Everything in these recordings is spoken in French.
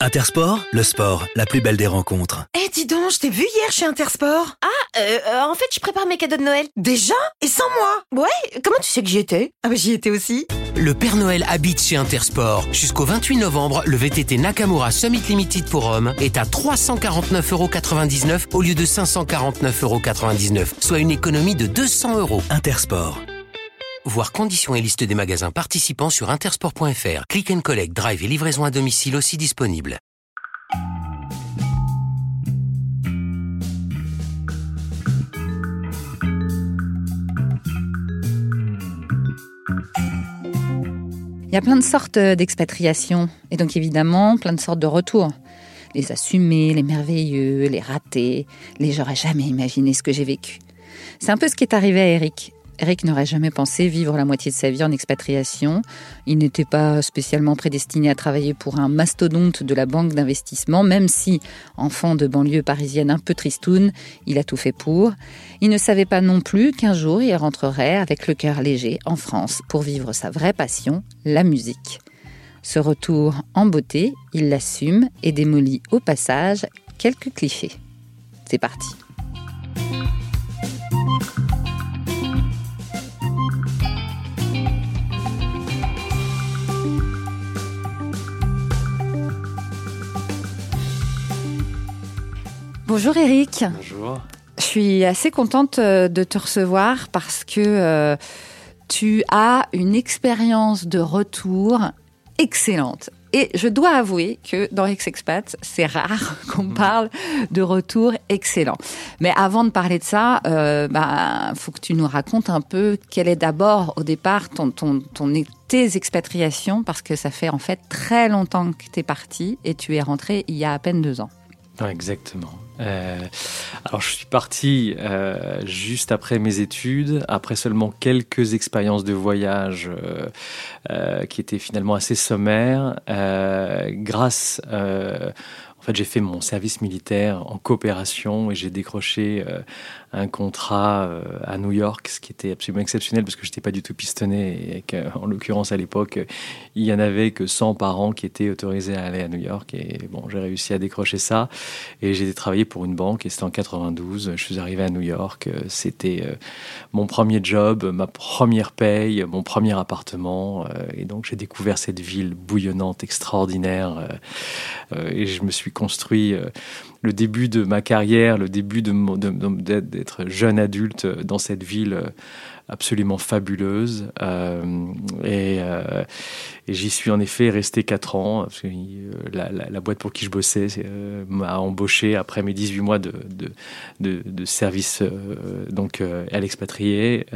Intersport, le sport, la plus belle des rencontres. Eh, dis donc, je t'ai vu hier chez Intersport. Ah, euh, euh, en fait, je prépare mes cadeaux de Noël. Déjà Et sans moi? Ouais, comment tu sais que j'y étais? Ah, bah j'y étais aussi. Le Père Noël habite chez Intersport. Jusqu'au 28 novembre, le VTT Nakamura Summit Limited pour hommes est à 349,99€ au lieu de 549,99€, soit une économie de 200 euros. Intersport. Voir conditions et liste des magasins participants sur intersport.fr. Click and collect, drive et livraison à domicile aussi disponible. Il y a plein de sortes d'expatriation et donc évidemment plein de sortes de retours. Les assumés, les merveilleux, les ratés, les j'aurais jamais imaginé ce que j'ai vécu. C'est un peu ce qui est arrivé à Eric. Eric n'aurait jamais pensé vivre la moitié de sa vie en expatriation. Il n'était pas spécialement prédestiné à travailler pour un mastodonte de la banque d'investissement, même si, enfant de banlieue parisienne un peu tristoun, il a tout fait pour. Il ne savait pas non plus qu'un jour il rentrerait avec le cœur léger en France pour vivre sa vraie passion, la musique. Ce retour en beauté, il l'assume et démolit au passage quelques clichés. C'est parti. Bonjour Eric. Bonjour. Je suis assez contente euh, de te recevoir parce que euh, tu as une expérience de retour excellente. Et je dois avouer que dans Ex-Expat, c'est rare qu'on Mhm. parle de retour excellent. Mais avant de parler de ça, euh, bah, faut que tu nous racontes un peu quel est d'abord au départ ton, ton, ton, tes expatriations, parce que ça fait en fait très longtemps que tu es parti et tu es rentré il y a à peine deux ans. Exactement. Euh, alors, je suis parti euh, juste après mes études, après seulement quelques expériences de voyage euh, euh, qui étaient finalement assez sommaires, grâce. Fait, j'ai fait mon service militaire en coopération et j'ai décroché euh, un contrat euh, à New York, ce qui était absolument exceptionnel parce que je n'étais pas du tout pistonné et qu'en l'occurrence à l'époque, il y en avait que 100 par an qui étaient autorisés à aller à New York et bon, j'ai réussi à décrocher ça et j'ai travaillé pour une banque et c'était en 92. Je suis arrivé à New York, euh, c'était mon premier job, ma première paye, mon premier appartement et donc j'ai découvert cette ville bouillonnante, extraordinaire et je me suis construit euh, le début de ma carrière, le début d'être jeune adulte dans cette ville euh, absolument fabuleuse. Euh, et euh, et j'y suis en effet resté 4 ans. Parce que, euh, la, boîte pour qui je bossais m'a embauché après mes 18 mois de, de, de, service donc, à l'expatrié.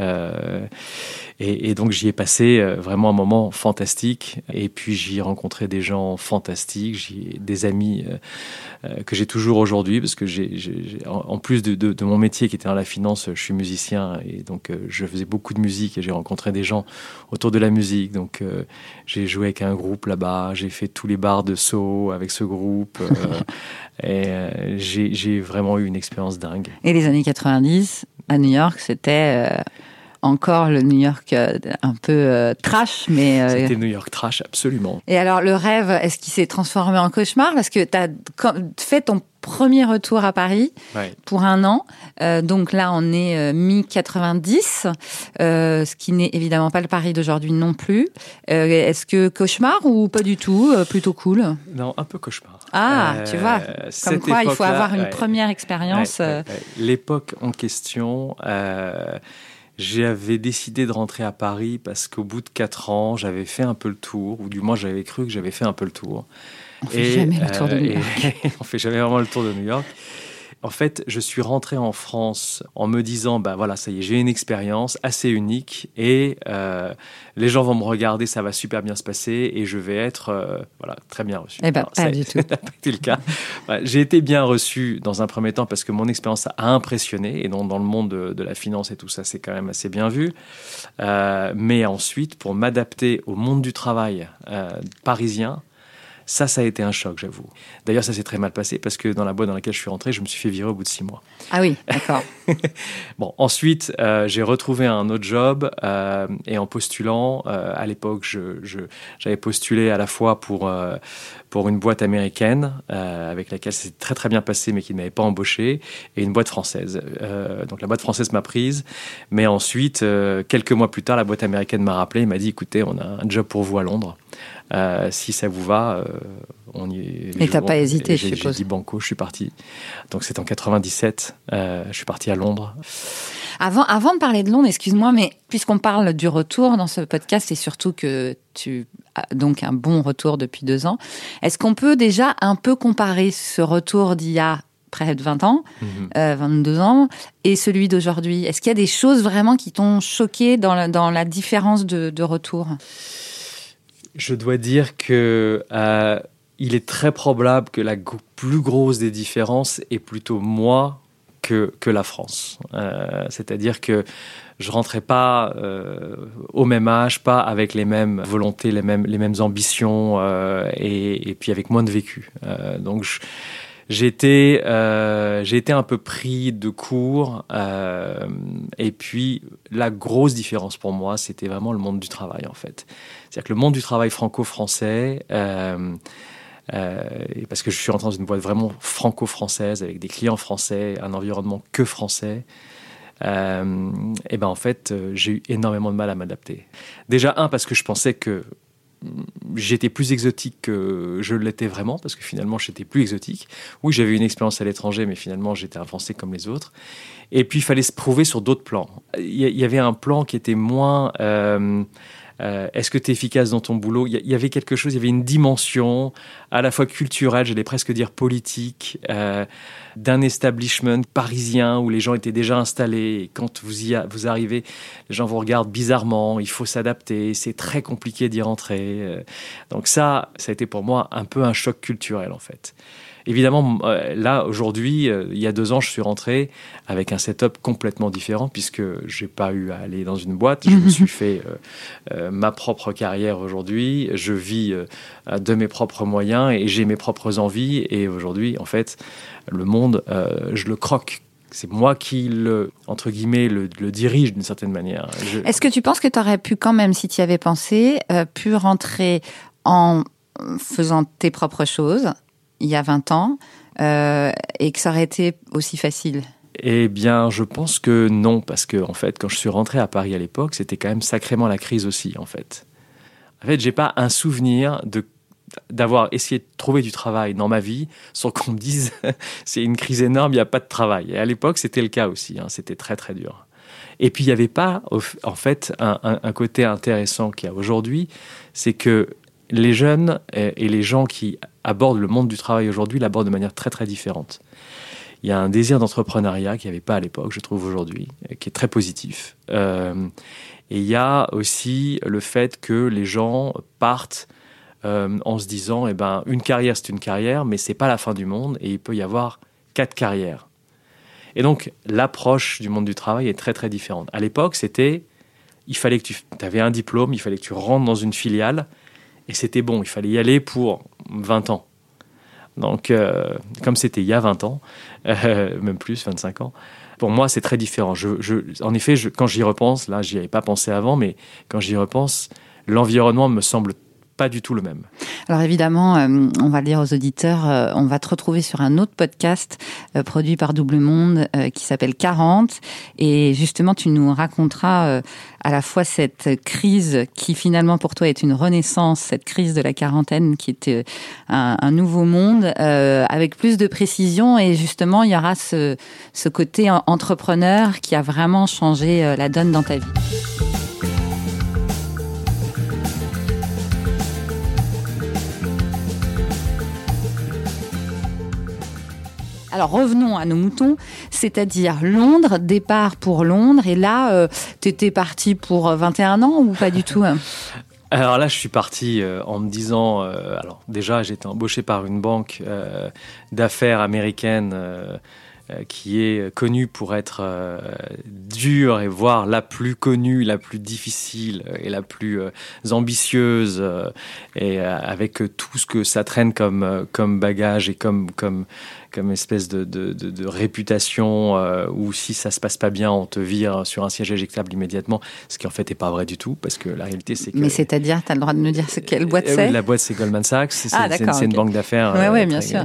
Et, donc j'y ai passé vraiment un moment fantastique. Et puis j'y ai rencontré des gens fantastiques, j'y ai des amis que j'ai toujours aujourd'hui, parce que j'ai, j'ai- j'ai- en, plus de, de, mon métier qui était dans la finance, je suis musicien et donc je faisais beaucoup de musique et j'ai rencontré des gens autour de la musique. Donc euh, j'ai joué avec un groupe là-bas, j'ai fait tous les bars de Soho avec ce groupe euh, et euh, j'ai, vraiment eu une expérience dingue. Et les années 90 à New York, c'était encore le New York euh, un peu euh, trash, mais. euh, C'était New York trash, absolument. Et alors, le rêve, est-ce qu'il s'est transformé en cauchemar? Parce que tu as fait ton premier retour à Paris Ouais. pour un an. Euh, donc là, on est euh, mi-90, euh, ce qui n'est évidemment pas le Paris d'aujourd'hui non plus. Est-ce que cauchemar ou pas du tout Plutôt cool? Non, un peu cauchemar. Ah, tu vois, Comme quoi, il faut avoir une ouais. première expérience. Ouais. L'époque en question, j'avais décidé de rentrer à Paris parce qu'au bout de quatre ans, j'avais fait un peu le tour, ou du moins j'avais cru que j'avais fait un peu le tour. On fait jamais le tour de New et- York. on fait jamais vraiment le tour de New York. En fait, je suis rentré en France en me disant, bah voilà, ça y est, j'ai une expérience assez unique et euh, les gens vont me regarder, ça va super bien se passer et je vais être, euh, voilà, très bien reçu. Eh ben, pas ça du tout. n'a pas été le cas. J'ai été bien reçu dans un premier temps parce que mon expérience a impressionné et dans, dans le monde de, de la finance et tout ça, c'est quand même assez bien vu. Euh, mais ensuite, pour m'adapter au monde du travail parisien, Ça, ça a été un choc, j'avoue. D'ailleurs, ça s'est très mal passé parce que dans la boîte dans laquelle je suis rentré, je me suis fait virer au bout de six mois. Ah oui, d'accord. bon, ensuite, euh, j'ai retrouvé un autre job euh, et en postulant, euh, à l'époque, je, j'avais postulé à la fois pour, pour une boîte américaine avec laquelle c'est très très bien passé mais qui ne m'avait pas embauché et une boîte française. donc la boîte française m'a prise, mais ensuite, quelques mois plus tard, la boîte américaine m'a rappelé et m'a dit écoutez, on a un job pour vous à Londres. Euh, si ça vous va, euh, on y est. Mais t'as pas hésité, je suppose. J'ai dit banco, je suis parti. Donc c'est en 97, euh, je suis parti à Londres. Avant, avant de parler de Londres, excuse-moi, mais puisqu'on parle du retour dans ce podcast et surtout que tu as donc un bon retour depuis deux ans, est-ce qu'on peut déjà un peu comparer ce retour d'il y a près de 20 ans, 22 ans, et celui d'aujourd'hui? Est-ce qu'il y a des choses vraiment qui t'ont choqué dans la, dans la différence de, de retour? Je dois dire que euh, il est très probable que la plus grosse des différences est plutôt moi que, que la France. Euh, c'est-à-dire que je rentrais pas euh, au même âge, pas avec les mêmes volontés, les mêmes, les mêmes ambitions et, et, puis avec moins de vécu. donc je, été, euh, été un peu pris de court. Euh, et puis, la grosse différence pour moi, c'était vraiment le monde du travail, en fait. C'est-à-dire que le monde du travail franco-français, euh, euh parce que je suis rentré dans une boîte vraiment franco-française, avec des clients français, un environnement que français, euh, et ben en fait, j'ai eu énormément de mal à m'adapter. Déjà, un, parce que je pensais que j'étais plus exotique que je l'étais vraiment, parce que finalement j'étais plus exotique. Oui, j'avais une expérience à l'étranger, mais finalement j'étais un Français comme les autres. Et puis il fallait se prouver sur d'autres plans. Il y, avait un plan qui était moins... Euh, euh, est-ce que tu es efficace dans ton boulot? Il y, avait quelque chose, il y avait une dimension à la fois culturelle, j'allais presque dire politique, euh, d'un establishment parisien où les gens étaient déjà installés. Et quand vous y vous arrivez, les gens vous regardent bizarrement, il faut s'adapter, c'est très compliqué d'y rentrer. Euh, donc ça, ça a été pour moi un peu un choc culturel en fait. Évidemment, euh, là, aujourd'hui, euh, il y a deux ans, je suis rentré avec un setup complètement différent puisque j'ai pas eu à aller dans une boîte. Je me suis fait euh, ma propre carrière aujourd'hui. Je vis de mes propres moyens et j'ai mes propres envies. Et aujourd'hui, en fait, le monde, je le croque c'est moi qui le, entre guillemets, le, dirige d'une certaine manière. Est-ce que tu penses que tu aurais pu quand même, si tu y avais pensé, pu rentrer en faisant tes propres choses il y a 20 ans euh, et que ça aurait été aussi facile? Eh bien, je pense que non, parce que en fait, quand je suis rentré à Paris à l'époque, c'était quand même sacrément la crise aussi, en fait. En fait, j'ai pas un souvenir de d'avoir essayé de trouver du travail dans ma vie sans qu'on me dise c'est une crise énorme, il n'y a pas de travail. Et à l'époque, c'était le cas aussi, hein, c'était très très dur. Et puis, il n'y avait pas, en fait, un, un côté intéressant qu'il y a aujourd'hui, c'est que les jeunes et les gens qui abordent le monde du travail aujourd'hui l'abordent de manière très très différente. Il y a un désir d'entrepreneuriat qu'il n'y avait pas à l'époque, je trouve aujourd'hui, qui est très positif. Euh, et il y a aussi le fait que les gens partent euh, en se disant, eh ben, une carrière c'est une carrière, mais c'est pas la fin du monde, et il peut y avoir quatre carrières. Et donc l'approche du monde du travail est très très différente. À l'époque, c'était, il fallait que tu avais un diplôme, il fallait que tu rentres dans une filiale, et c'était bon, il fallait y aller pour 20 ans. Donc, euh, comme c'était il y a 20 ans, euh, même plus, 25 ans, pour moi, c'est très différent. Je, en effet, je, quand j'y repense, là, j'y avais pas pensé avant, mais quand j'y repense, l'environnement me semble pas du tout le même. Alors évidemment, euh, on va le dire aux auditeurs, euh, on va te retrouver sur un autre podcast euh, produit par Double Monde qui s'appelle 40 et justement tu nous raconteras à la fois cette crise qui finalement pour toi est une renaissance, cette crise de la quarantaine qui était un, nouveau monde avec plus de précision et justement il y aura ce côté entrepreneur qui a vraiment changé la donne dans ta vie. Alors revenons à nos moutons, c'est-à-dire Londres, départ pour Londres, et là, euh, tu étais parti pour 21 ans ou pas du tout hein? Alors là, je suis parti euh, en me disant, euh, alors déjà, été embauché par une banque d'affaires américaine euh, qui est connue pour être euh, dure et voire la plus connue, la plus difficile et la plus euh, ambitieuse, euh, et euh, avec tout ce que ça traîne comme, euh, comme bagage et comme, comme espèce de, de, de, de réputation, euh, où si ça se passe pas bien, on te vire sur un siège éjectable immédiatement, ce qui en fait n'est pas vrai du tout, parce que la réalité c'est que... Mais c'est-à-dire, tu as le droit de nous dire ce- quelle boîte Euh, c'est La boîte, c'est Goldman Sachs. C'est Ah, d'accord, c'est une banque d'affaires. Ouais, euh, ouais, bien sûr.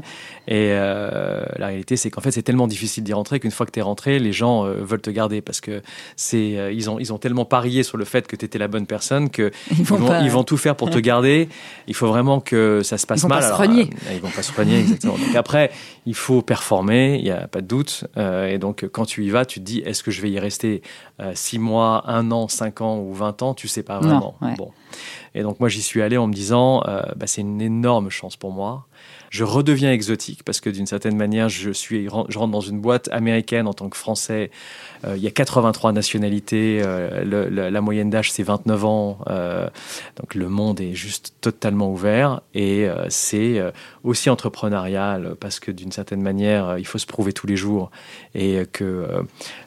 Et euh, la réalité, c'est qu'en fait, c'est tellement difficile d'y rentrer qu'une fois que tu es rentré, les gens veulent te garder parce que c'est ils ont ils ont tellement parié sur le fait que tu étais la bonne personne que Ils vont vont, pas- ils vont tout faire pour te garder. Il faut vraiment que ça se passe Ils vont mal. pas se Alors, renier. euh, ils vont pas se renier, exactement. Donc après, il faut performer, il y a pas de doute. Euh, et donc, quand tu y vas, tu te dis, est-ce que je vais y rester euh, six mois, un an, cinq ans ou 20 ans? Tu sais pas Non, vraiment. ouais. Bon. Et donc, moi, j'y suis allé en me disant, euh, bah, c'est une énorme chance pour moi. Je redeviens exotique parce que d'une certaine manière, je suis, je rentre dans une boîte américaine en tant que Français. Euh, il y a 83 nationalités. euh, le- le- la moyenne d'âge, c'est 29 ans. euh, donc le monde est juste totalement ouvert et euh, c'est euh, aussi entrepreneurial parce que d'une certaine manière, euh, il faut se prouver tous les jours et que euh,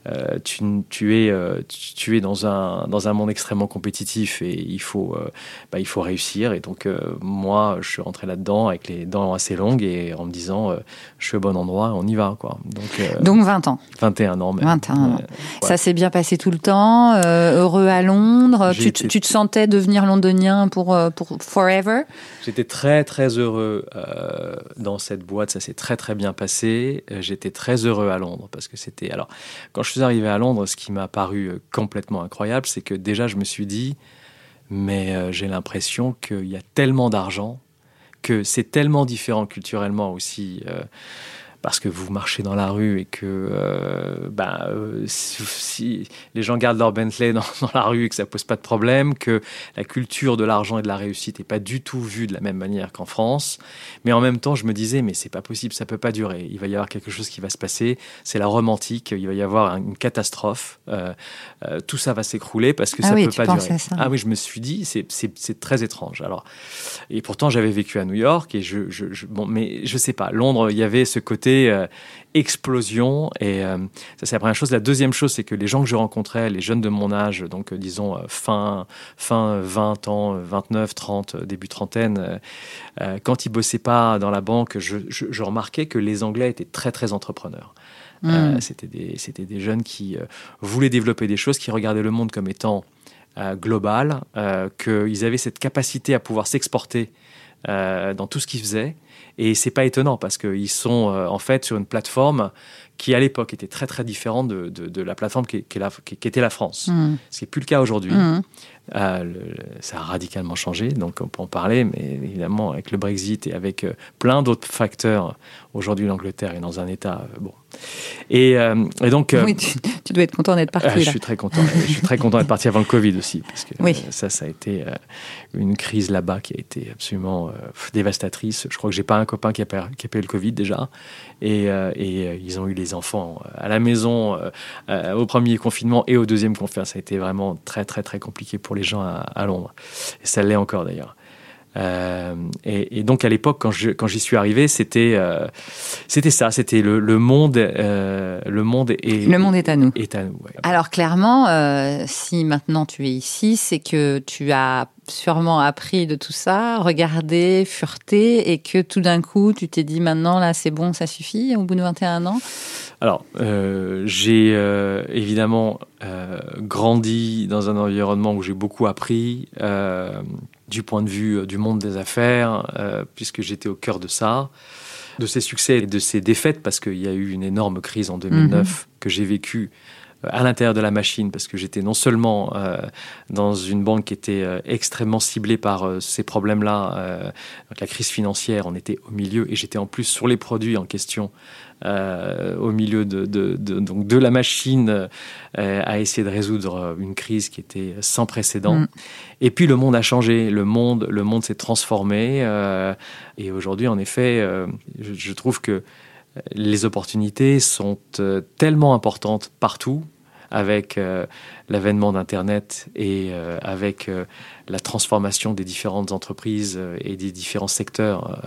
euh, tu, tu es, euh, tu, tu es dans un, dans un monde extrêmement compétitif et il faut, euh, bah, il faut réussir. Et donc, euh, moi, je suis rentré là-dedans avec les dents assez longues et en me disant, euh, je suis au bon endroit, on y va. Quoi. Donc, euh, Donc 20 ans. 21 ans même. 21 ans. Ouais. Ça s'est bien passé tout le temps, euh, heureux à Londres. Tu, été- tu te sentais devenir londonien pour, euh, pour forever? J'étais très très heureux euh, dans cette boîte, ça s'est très très bien passé. Euh, J'étais très heureux à Londres parce que c'était alors quand je suis arrivé à Londres, ce qui m'a paru euh, complètement incroyable, c'est que déjà je me suis dit mais euh, j'ai l'impression qu'il y a tellement d'argent que c'est tellement différent culturellement aussi. euh, parce que vous marchez dans la rue et que euh, bah, euh, si, si les gens gardent leur Bentley dans, dans la rue et que ça pose pas de problème, que la culture de l'argent et de la réussite n'est pas du tout vue de la même manière qu'en France. Mais en même temps, je me disais, mais c'est pas possible, ça peut pas durer. Il va y avoir quelque chose qui va se passer. C'est la romantique. Il va y avoir une catastrophe. Euh, tout ça va s'écrouler parce que Ah ça oui, peut pas durer. ça. Ah oui, je me suis dit, c'est très étrange. Alors, et pourtant, j'avais vécu à New York et je, je, je- bon, mais je sais pas. Londres, il y avait ce côté euh, explosion et euh, ça c'est la première chose. La deuxième chose, c'est que les gens que je rencontrais, les jeunes de mon âge, donc euh, disons fin fin 20 ans, euh, 29, 30, euh, début trentaine, quand ils bossaient pas dans la banque, je, je, je remarquais que les Anglais étaient très très entrepreneurs. Euh, Mm. c'était des c'était des jeunes qui euh, voulaient développer des choses, qui regardaient le monde comme étant euh, global, qu'ils avaient cette capacité à pouvoir s'exporter dans tout ce qu'ils faisaient. Et c'est pas étonnant parce qu'ils sont euh, en fait sur une plateforme qui à l'époque était très très différente de, de, de la plateforme qui, la- qui- qui était la France. Mm. Ce qui n'est plus le cas aujourd'hui. Mm. Euh, le- le- ça a radicalement changé, donc on peut en parler, mais évidemment avec le Brexit et avec euh, plein d'autres facteurs, aujourd'hui l'Angleterre est dans un état euh, bon. Et, euh, et donc, Oui, tu, tu dois être content d'être parti ah, je là. suis très content. je suis très content d'être parti avant le Covid aussi, parce que Oui. ça, ça a été une crise là-bas qui a été absolument dévastatrice. Je crois que j'ai pas un copain qui a, qui a payé le Covid déjà, et, et ils ont eu les enfants à la maison au premier confinement et au deuxième confinement. Ça a été vraiment très très très compliqué pour les gens à, à Londres, et ça l'est encore d'ailleurs. Euh, et, et donc à l'époque, quand je- quand j'y suis arrivé, c'était euh, c'était ça, c'était le, le monde, euh, le monde est Le monde est à nous. est à nous. ouais. Alors clairement, si maintenant tu es ici, c'est que tu as sûrement appris de tout ça, regardé, fureté, et que tout d'un coup, tu t'es dit maintenant, là, c'est bon, ça suffit, au bout de 21 ans Alors, euh, j'ai euh, évidemment euh, grandi dans un environnement où j'ai beaucoup appris du point de vue du monde des affaires, puisque j'étais au cœur de ça, de ses succès et de ses défaites, parce qu'il y a eu une énorme crise en 2009 que j'ai vécue à l'intérieur de la machine, parce que j'étais non seulement euh, dans une banque qui était euh, extrêmement ciblée par euh, ces problèmes-là, euh, la crise financière, on était au milieu, et j'étais en plus sur les produits en question euh, au milieu de, de, de- donc de la machine euh, à essayer de résoudre une crise qui était sans précédent. Mm. Et puis le monde a changé, le monde, le monde s'est transformé. euh, et aujourd'hui, en effet, euh, je, je trouve que les opportunités sont euh, tellement importantes partout avec euh, l'avènement d'Internet et euh, avec euh, la transformation des différentes entreprises euh, et des différents secteurs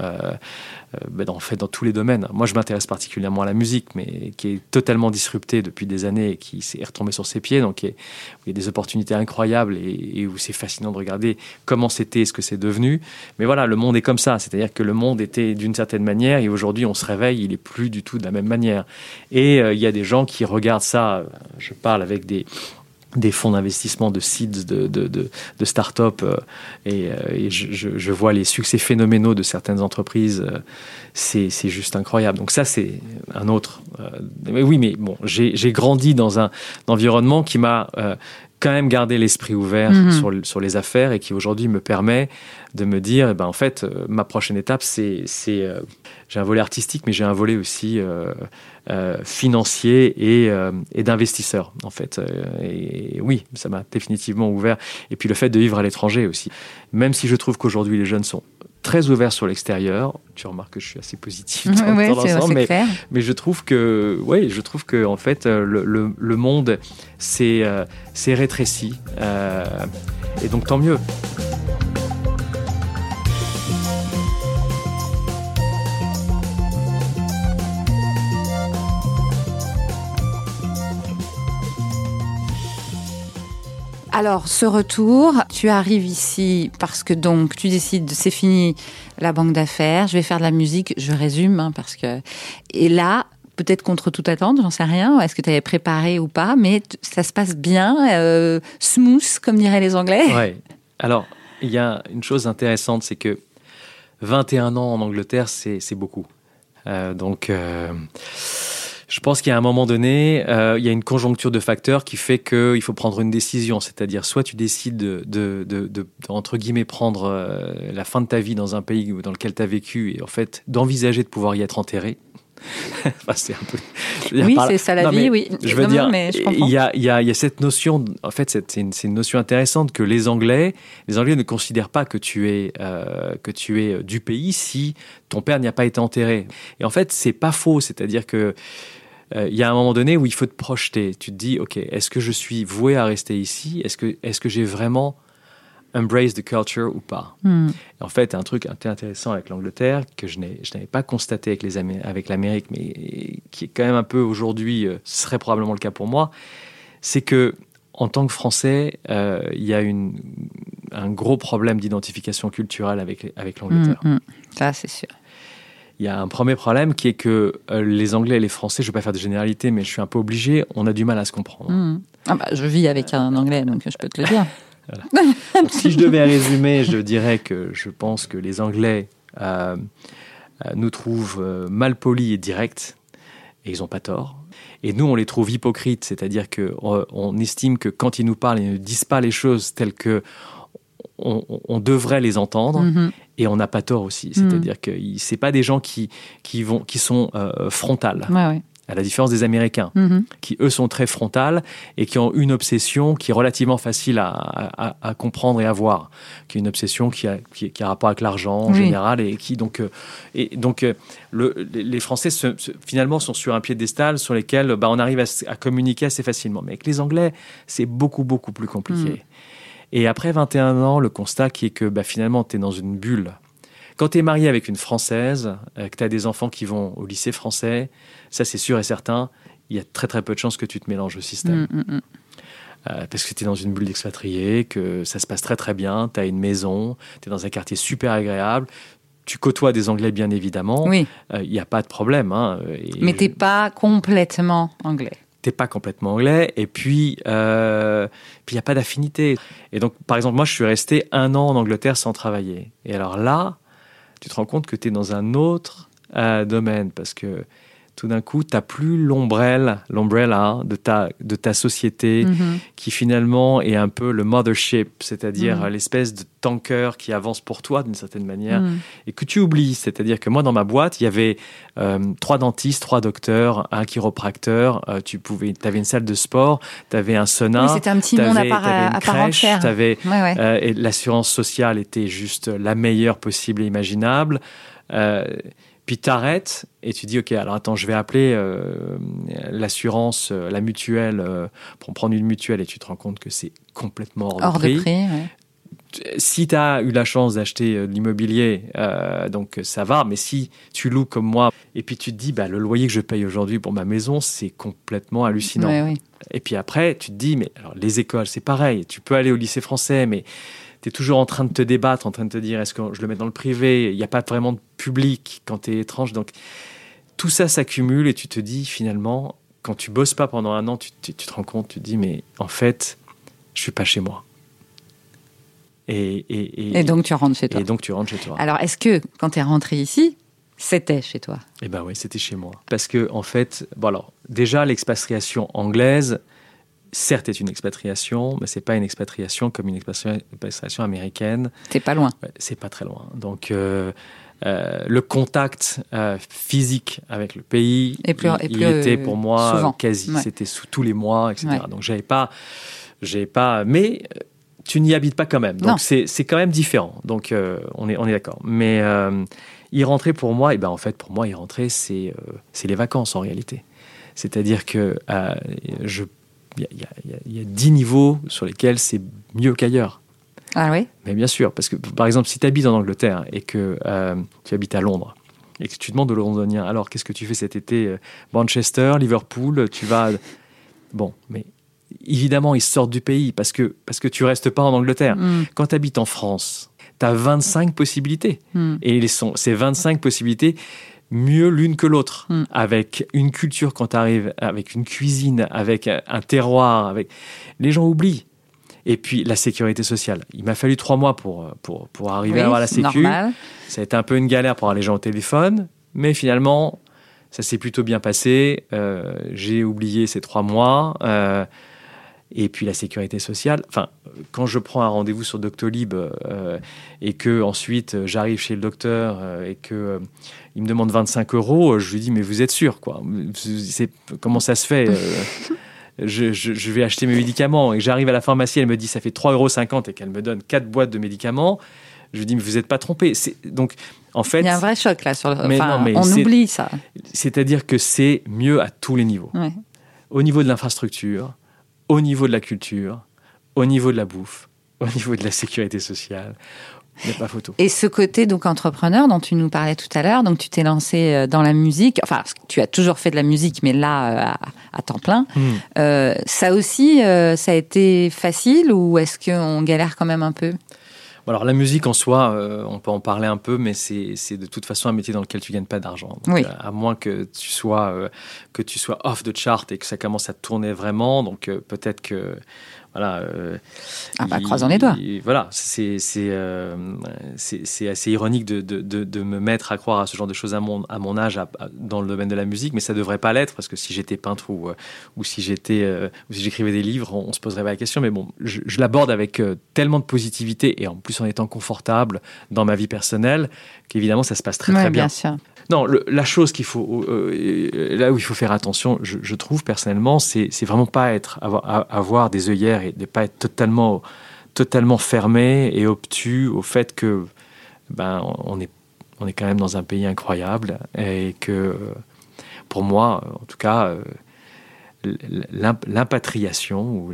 ben, en fait dans tous les domaines. Moi, je m'intéresse particulièrement à la musique, mais qui est totalement disruptée depuis des années et qui s'est retombée sur ses pieds. Donc, il y a des opportunités incroyables et, où c'est fascinant de regarder comment c'était, ce que c'est devenu. Mais voilà, le monde est comme ça. C'est-à-dire que le monde était d'une certaine manière et aujourd'hui, on se réveille, il est plus du tout de la même manière. Et il y a des gens qui regardent ça. Je parle avec des des fonds d'investissement de seeds, de, de, de, start-up, euh, et, euh, je, vois les succès phénoménaux de certaines entreprises, euh, c'est juste incroyable. Donc ça, c'est un autre. mais oui, mais bon, j'ai grandi dans un, environnement qui m'a quand même gardé l'esprit ouvert mm-hmm. sur, sur, les affaires et qui aujourd'hui me permet de me dire, eh ben, en fait, ma prochaine étape, c'est j'ai un volet artistique, mais j'ai un volet aussi euh, euh, financier et, euh, et d'investisseur, en fait. Et, oui, ça m'a définitivement ouvert. Et puis le fait de vivre à l'étranger aussi. Même si je trouve qu'aujourd'hui les jeunes sont très ouverts sur l'extérieur. Tu remarques que je suis assez positif dans, ouais, mais, mais, je trouve que, ouais, je trouve que en fait, le, le, le monde s'est rétréci. et donc tant mieux. Alors, ce retour, tu arrives ici parce que donc tu décides, c'est fini la banque d'affaires, je vais faire de la musique, je résume, hein, parce que... Et là, peut-être contre toute attente, j'en sais rien, est-ce que tu avais préparé ou pas, mais ça se passe bien, euh, smooth, comme diraient les Anglais Ouais. Alors, il y a une chose intéressante, c'est que 21 ans en Angleterre, c'est beaucoup. Euh, donc... Euh, je pense qu'il a un moment donné, euh, il y a une conjoncture de facteurs qui fait qu'il faut prendre une décision. C'est-à-dire, soit tu décides de, de, de, de entre guillemets, prendre euh, la fin de ta vie dans un pays dans lequel tu as vécu et en fait d'envisager de pouvoir y être enterré. c'est un peu. oui, c'est ça la vie, oui. Je veux dire, il y a, y, a, y a cette notion. En fait, c'est une, une, notion intéressante que les Anglais, les Anglais ne considèrent pas que tu es euh, que tu es du pays si ton père n'y a pas été enterré. Et en fait, c'est pas faux. C'est-à-dire que euh, il y a un moment donné où il faut te projeter. Tu te dis, OK, est-ce que je suis voué à rester ici? Est-ce que, est que j'ai vraiment embrace the culture ou pas hmm. En fait, un truc intéressant avec l'Angleterre que je n'avais pas constaté avec, les avec l'Amérique, mais qui est quand même un peu aujourd'hui, euh, ce serait probablement le cas pour moi, c'est que en tant que Français, euh, il y a une, un gros problème d'identification culturelle avec, avec l'Angleterre. Hmm, hmm. Ça, c'est sûr il y a un premier problème qui est que euh, les Anglais et les Français, je ne vais pas faire de généralité, mais je suis un peu obligé, on a du mal à se comprendre. Ah bah, je vis avec un Anglais, donc je peux te le dire. si je devais résumer, je dirais que je pense que les Anglais euh, euh, nous trouvent mal polis et directs, et ils n'ont pas tort. Et nous, on les trouve hypocrites, c'est-à-dire qu'on on estime que quand ils nous parlent, ils ne disent pas les choses telles que on, devrait les entendre. Mmh et on n'a pas tort aussi. Hmm. C'est-à-dire que c'est pas des gens qui, qui, vont, qui sont euh, frontales. À la différence des Américains, hmm. qui eux sont très frontales et qui ont une obsession qui est relativement facile à, à, comprendre et à voir, qui est une obsession qui a, qui, a rapport avec l'argent en général et qui donc euh, et donc euh, le, les Français finalement sont sur un piédestal sur lesquels bah, on arrive à, communiquer assez facilement. Mais avec les Anglais, c'est beaucoup beaucoup plus compliqué. Hmm. Et après 21 ans, le constat qui est que bah, finalement, tu es dans une bulle. Quand tu es marié avec une Française, euh, que tu as des enfants qui vont au lycée français, ça c'est sûr et certain, il y a très très peu de chances que tu te mélanges au système. Mm, mm, mm. Euh, parce que tu es dans une bulle d'expatriés, que ça se passe très très bien, tu as une maison, tu es dans un quartier super agréable, tu côtoies des Anglais bien évidemment, il oui. n'y a pas de problème. Hein, Mais tu pas complètement anglais t'es pas complètement anglais et puis euh, puis il y a pas d'affinité et donc par exemple moi je suis resté un an en Angleterre sans travailler et alors là tu te rends compte que tu es dans un autre euh, domaine parce que tout d'un coup, tu n'as plus l'ombrelle, l'ombrella de ta, de ta société mhm. qui finalement est un peu le mothership, c'est-à-dire mhm. l'espèce de tanker qui avance pour toi d'une certaine manière mhm. et que tu oublies. C'est-à-dire que moi, dans ma boîte, il y avait euh, trois dentistes, trois docteurs, un chiropracteur, euh, tu pouvais, avais une salle de sport, tu avais un sauna. c'était un petit monde à part, à part entière. Euh, et l'assurance sociale était juste la meilleure possible et imaginable. Puis t'arrêtes et tu dis ok alors attends je vais appeler euh, l'assurance, euh, la mutuelle euh, pour prendre une mutuelle et tu te rends compte que c'est complètement hors, de prix. si tu as eu la chance d'acheter de l'immobilier, donc ça va, mais si tu loues comme moi, et puis tu te dis, bah, le loyer que je paye aujourd'hui pour ma maison, c'est complètement hallucinant. Ouais. Et puis après, tu te dis, mais alors les écoles, c'est pareil, tu peux aller au lycée français, mais tu es toujours en train de te débattre, en train de te dire, est-ce que je le mets dans le privé? Il n'y a pas vraiment de public quand tu es étrange. Donc tout ça s'accumule et tu te dis, finalement, quand tu bosses pas pendant un an, tu, tu- tu te rends compte, tu te dis, mais en fait, je suis pas chez moi. Et, et, et, Et donc tu rentres chez toi. et donc tu rentres chez toi. Alors est-ce que quand tu es rentré ici, c'était chez toi? Eh ben oui, c'était chez moi. Parce que, en fait, bon alors, déjà, l'expatriation anglaise, certes, est une expatriation, mais c'est pas une expatriation comme une expatria- expatriation américaine. T'es pas loin. C'est pas très loin. Donc, euh, euh, le contact euh, physique avec le pays, Et plus- il, et il plus, était pour moi souvent. quasi. Ouais. C'était sous tous les mois, etc. Ouais. Donc, j'avais pas, j'avais pas. Mais tu n'y habites pas quand même. Donc, c'est c'est quand même différent. Donc, on est on est d'accord. Mais y rentrer pour moi, et ben en fait, pour moi, y rentrer, c'est c'est les vacances en réalité. C'est-à-dire que je y y a- il y a- il y a dix niveaux sur lesquels c'est mieux qu'ailleurs. Ah oui? Mais bien sûr, parce que par exemple, si tu habites en Angleterre et que euh, tu habites à Londres et que tu demandes aux Londoniens, alors qu'est-ce que tu fais cet été euh, Manchester, Liverpool, tu vas. Bon, mais évidemment, ils sortent du pays parce que, parce que tu restes pas en Angleterre. Mm, Quand tu habites en France, tu as 25 possibilités. mm. Et les sont, ces 25 possibilités, mieux l'une que l'autre. Mm. Avec une culture quand tu arrives, avec une cuisine, avec un terroir. Avec... Les gens oublient. Et puis la sécurité sociale. Il m'a fallu trois mois pour, pour, pour arriver Oui, à avoir la sécu. normal. Ça a été un peu une galère pour avoir les gens au téléphone. Mais finalement, ça s'est plutôt bien passé. Euh, J'ai oublié ces trois mois. Euh, et puis la sécurité sociale. Enfin, quand je prends un rendez-vous sur Doctolib euh, et que ensuite j'arrive chez le docteur euh, et que il me demande 25 euros, euh, je lui dis mais vous êtes sûr quoi C'est comment ça se fait euh, je, je- je vais acheter mes médicaments et j'arrive à la pharmacie, elle me dit ça fait 3,50 euros et qu'elle me donne quatre boîtes de médicaments. Je lui dis mais vous n'êtes pas trompé. Donc en fait, Il y a un vrai choc là. Sur le... Mais enfin, non, mais on oublie ça. c'est-à-dire que c'est mieux à tous les niveaux. Ouais. Au niveau de l'infrastructure, au niveau de la culture, au niveau de la bouffe, au niveau de la sécurité sociale. Il n'y a pas photo. Et ce côté donc entrepreneur dont tu nous parlais tout à l'heure, donc tu t'es lancé euh, dans la musique, enfin tu as toujours fait de la musique, mais là euh, à, à temps plein. Hmm. Euh, ça aussi, euh, ça a été facile ou est-ce qu'on galère quand même un peu? Alors la musique en soi, euh, on peut en parler un peu, mais c'est de toute façon un métier dans lequel tu gagnes pas d'argent. Oui. à moins que tu sois euh, que tu sois off the chart et que ça commence à tourner vraiment, donc euh, peut-être que voilà. euh, Ah bah, il- croisons les doigts. il- voilà, c'est c'est euh, assez ironique de, de, de, de me mettre à croire à ce genre de choses à mon à mon âge à- à- dans le domaine de la musique, mais ça devrait pas l'être parce que si j'étais peintre ou euh, ou si j'étais euh, ou si j'écrivais des livres, on, on se poserait pas la question. Mais bon, je, je l'aborde avec tellement de positivité et en plus en étant confortable dans ma vie personnelle qu'évidemment ça se passe très Ouais, très bien. bien sûr. Non, la chose qu'il faut, euh, euh, là où il faut faire attention, je, trouve personnellement, c'est vraiment pas être avoir, des œillères et ne pas être totalement totalement fermé et obtus au fait que ben on est on est quand même dans un pays incroyable et que pour moi, en tout cas. euh, l'imp- L'impatriation ou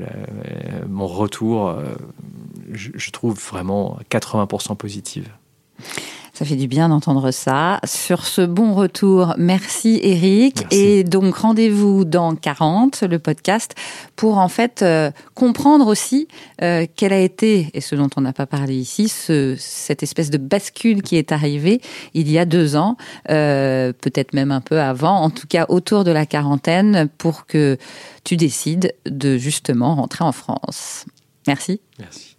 mon retour, je trouve vraiment 80% positive. Ça fait du bien d'entendre ça. Sur ce bon retour, merci Eric. Merci. Et donc rendez-vous dans 40, le podcast, pour en fait euh, comprendre aussi euh, quel a été, et ce dont on n'a pas parlé ici, ce, cette espèce de bascule qui est arrivée il y a deux ans, euh, peut-être même un peu avant, en tout cas autour de la quarantaine, pour que tu décides de justement rentrer en France. Merci. Merci.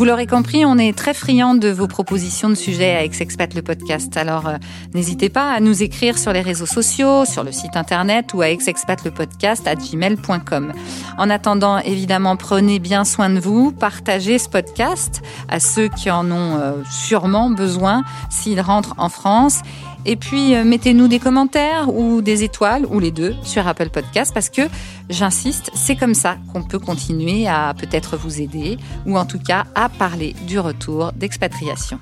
Vous l'aurez compris, on est très friand de vos propositions de sujets à Ex-Expat le podcast. Alors euh, n'hésitez pas à nous écrire sur les réseaux sociaux, sur le site internet ou à exexpat le podcast gmail.com. En attendant, évidemment, prenez bien soin de vous, partagez ce podcast à ceux qui en ont euh, sûrement besoin s'ils rentrent en France. Et puis, euh, mettez-nous des commentaires ou des étoiles, ou les deux, sur Apple Podcast, parce que, j'insiste, c'est comme ça qu'on peut continuer à peut-être vous aider, ou en tout cas à parler du retour d'expatriation.